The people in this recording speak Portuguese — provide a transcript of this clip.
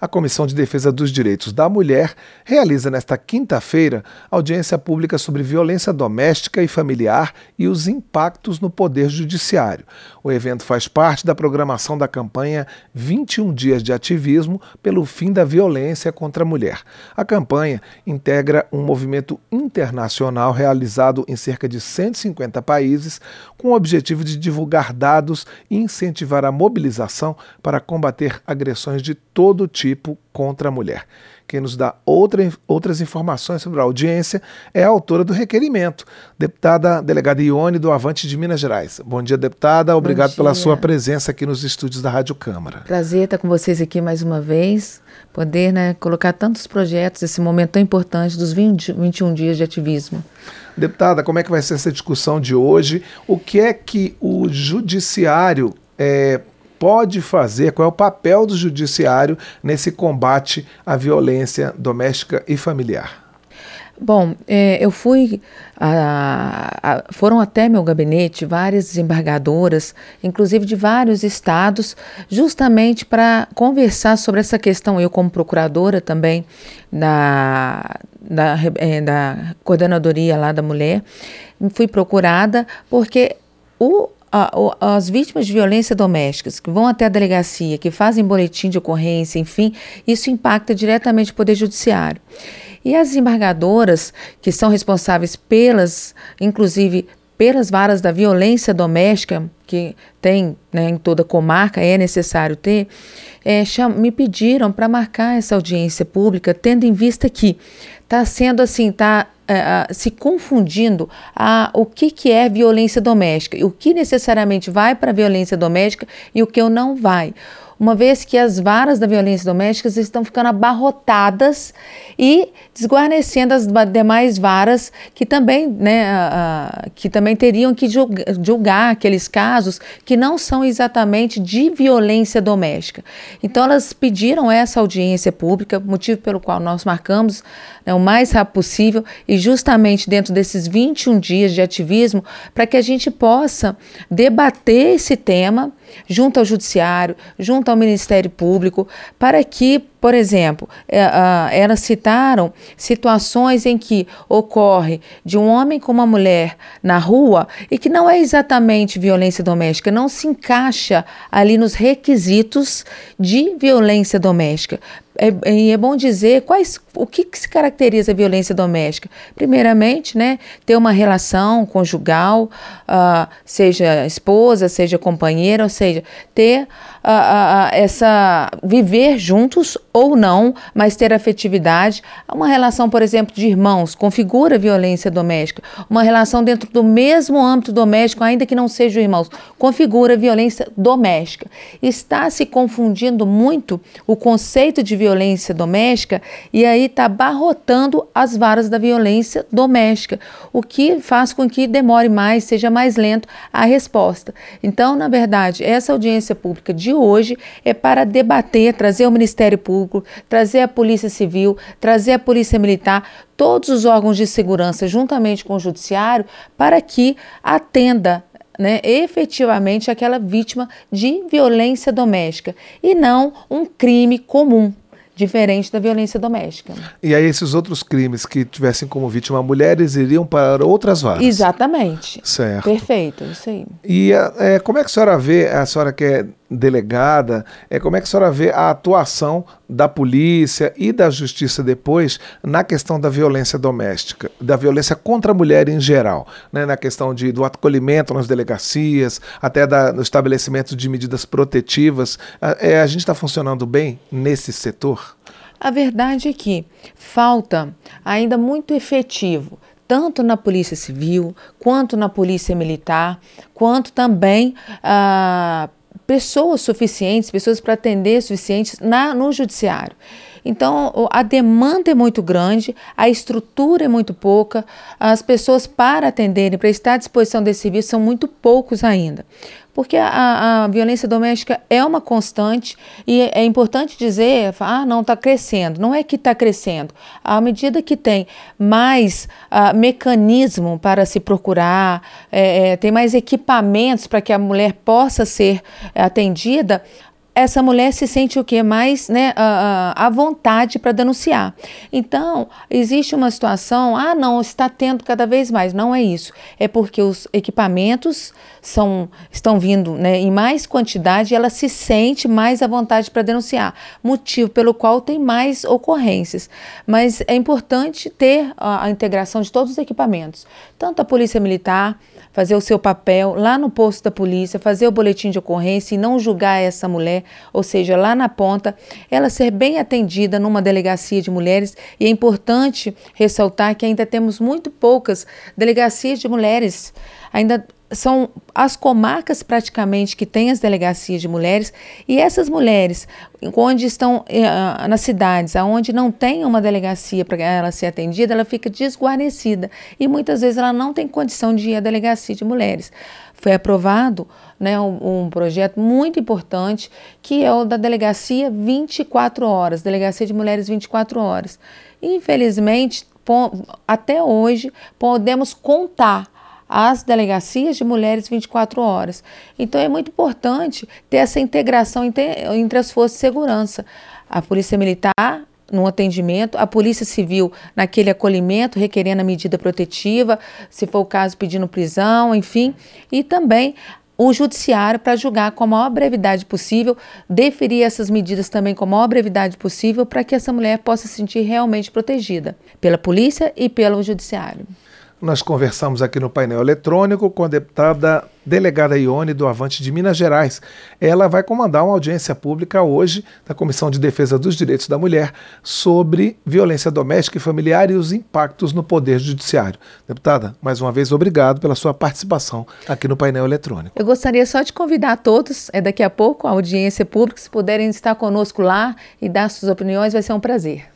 A Comissão de Defesa dos Direitos da Mulher realiza nesta quinta-feira audiência pública sobre violência doméstica e familiar e os impactos no Poder Judiciário. O evento faz parte da programação da campanha 21 Dias de Ativismo pelo Fim da Violência contra a Mulher. A campanha integra um movimento internacional realizado em cerca de 150 países com o objetivo de divulgar dados e incentivar a mobilização para combater agressões de todo tipo tipo contra a mulher. Quem nos dá outra, outras informações sobre a audiência é a autora do requerimento, deputada delegada Ione do Avante de Minas Gerais. Bom dia, deputada. Obrigado dia. pela sua presença aqui nos estúdios da Rádio Câmara. Prazer estar com vocês aqui mais uma vez, poder né, colocar tantos projetos, esse momento tão importante dos 20, 21 dias de ativismo. Deputada, como é que vai ser essa discussão de hoje? O que é que o judiciário é, pode fazer, qual é o papel do judiciário nesse combate à violência doméstica e familiar? Bom, é, eu fui. A, a, foram até meu gabinete várias desembargadoras, inclusive de vários estados, justamente para conversar sobre essa questão. Eu, como procuradora também da, da, é, da coordenadoria lá da mulher, fui procurada porque o as vítimas de violência doméstica que vão até a delegacia, que fazem boletim de ocorrência, enfim, isso impacta diretamente o Poder Judiciário. E as embargadoras, que são responsáveis pelas, inclusive pelas varas da violência doméstica, que tem né, em toda comarca, é necessário ter, é, me pediram para marcar essa audiência pública, tendo em vista que está sendo assim, está uh, se confundindo a, o que, que é violência doméstica, o que necessariamente vai para violência doméstica e o que não vai uma vez que as varas da violência doméstica estão ficando abarrotadas e desguarnecendo as demais varas que também, né, que também teriam que julgar, julgar aqueles casos que não são exatamente de violência doméstica. Então elas pediram essa audiência pública, motivo pelo qual nós marcamos né, o mais rápido possível e justamente dentro desses 21 dias de ativismo para que a gente possa debater esse tema junto ao judiciário, junto ao Ministério Público, para que, por exemplo, é, elas citaram situações em que ocorre de um homem com uma mulher na rua e que não é exatamente violência doméstica, não se encaixa ali nos requisitos de violência doméstica. É, e é bom dizer quais, o que, que, se caracteriza a violência doméstica. Primeiramente, né, ter uma relação conjugal, uh, seja esposa, seja companheira, ou seja, ter uh, essa viver juntos ou não, mas ter afetividade. Uma relação, por exemplo, de irmãos configura violência doméstica. Uma relação dentro do mesmo âmbito doméstico, ainda que não sejam irmãos, configura violência doméstica. Está se confundindo muito o conceito de violência doméstica e aí está barrotando as varas da violência doméstica, o que faz com que demore mais, seja mais lento a resposta. Então, na verdade, essa audiência pública de hoje é para debater, trazer o Ministério Público, trazer a Polícia Civil, trazer a Polícia Militar, todos os órgãos de segurança, juntamente com o Judiciário, para que atenda né, efetivamente aquela vítima de violência doméstica e não um crime comum diferente da violência doméstica. E aí esses outros crimes que tivessem como vítima mulheres iriam para outras varas? Exatamente. Certo. Perfeito, isso aí. E é, como é que a senhora vê, a senhora que é delegada, é, como é que a senhora vê a atuação da polícia e da justiça depois na questão da violência doméstica, da violência contra a mulher em geral, né, na questão de, do acolhimento nas delegacias, até da, no estabelecimento de medidas protetivas. É, a gente está funcionando bem nesse setor? A verdade é que falta ainda muito efetivo tanto na Polícia Civil, quanto na Polícia Militar, quanto também ah, pessoas suficientes, pessoas para atender suficientes na, no judiciário. Então, a demanda é muito grande, a estrutura é muito pouca, as pessoas para atenderem, para estar à disposição desse serviço são muito poucos ainda porque a, a, violência doméstica é uma constante e é importante dizer, ah, não está crescendo. Não é que está crescendo. À medida que tem mais uh, mecanismo para se procurar, é, é, tem mais equipamentos para que a mulher possa ser atendida, essa mulher se sente o que mais né, à vontade para denunciar. Então, existe uma situação, ah, não, está tendo cada vez mais. Não é isso. É porque os equipamentos são, estão vindo né, em mais quantidade e ela se sente mais à vontade para denunciar. Motivo pelo qual tem mais ocorrências. Mas é importante ter a, a integração de todos os equipamentos, tanto a Polícia Militar, fazer o seu papel lá no posto da polícia, fazer o boletim de ocorrência e não julgar essa mulher, ou seja, lá na ponta, ela ser bem atendida numa delegacia de mulheres. E é importante ressaltar que ainda temos muito poucas delegacias de mulheres. Ainda são as comarcas praticamente que têm as delegacias de mulheres e essas mulheres onde estão eh, nas cidades aonde não tem uma delegacia para ela ser atendida ela fica desguarnecida e muitas vezes ela não tem condição de ir à delegacia de mulheres. Foi aprovado né, um, um projeto muito importante que é o da delegacia 24 horas delegacia de mulheres 24 horas. Infelizmente até hoje podemos contar as delegacias de mulheres 24 horas. Então é muito importante ter essa integração entre as forças de segurança. A Polícia Militar no atendimento, a Polícia Civil naquele acolhimento, requerendo a medida protetiva, se for o caso pedindo prisão, enfim, e também o judiciário para julgar com a maior brevidade possível, deferir essas medidas também com a maior brevidade possível para que essa mulher possa se sentir realmente protegida pela polícia e pelo judiciário. Nós conversamos aqui no painel eletrônico com a deputada delegada Ione do Avante de Minas Gerais. Ela vai comandar uma audiência pública hoje da Comissão de Defesa dos Direitos da Mulher sobre violência doméstica e familiar e os impactos no Poder Judiciário. Deputada, mais uma vez, obrigado pela sua participação aqui no painel eletrônico. Eu gostaria só de convidar todos, é daqui a pouco, a audiência pública, se puderem estar conosco lá e dar suas opiniões, vai ser um prazer.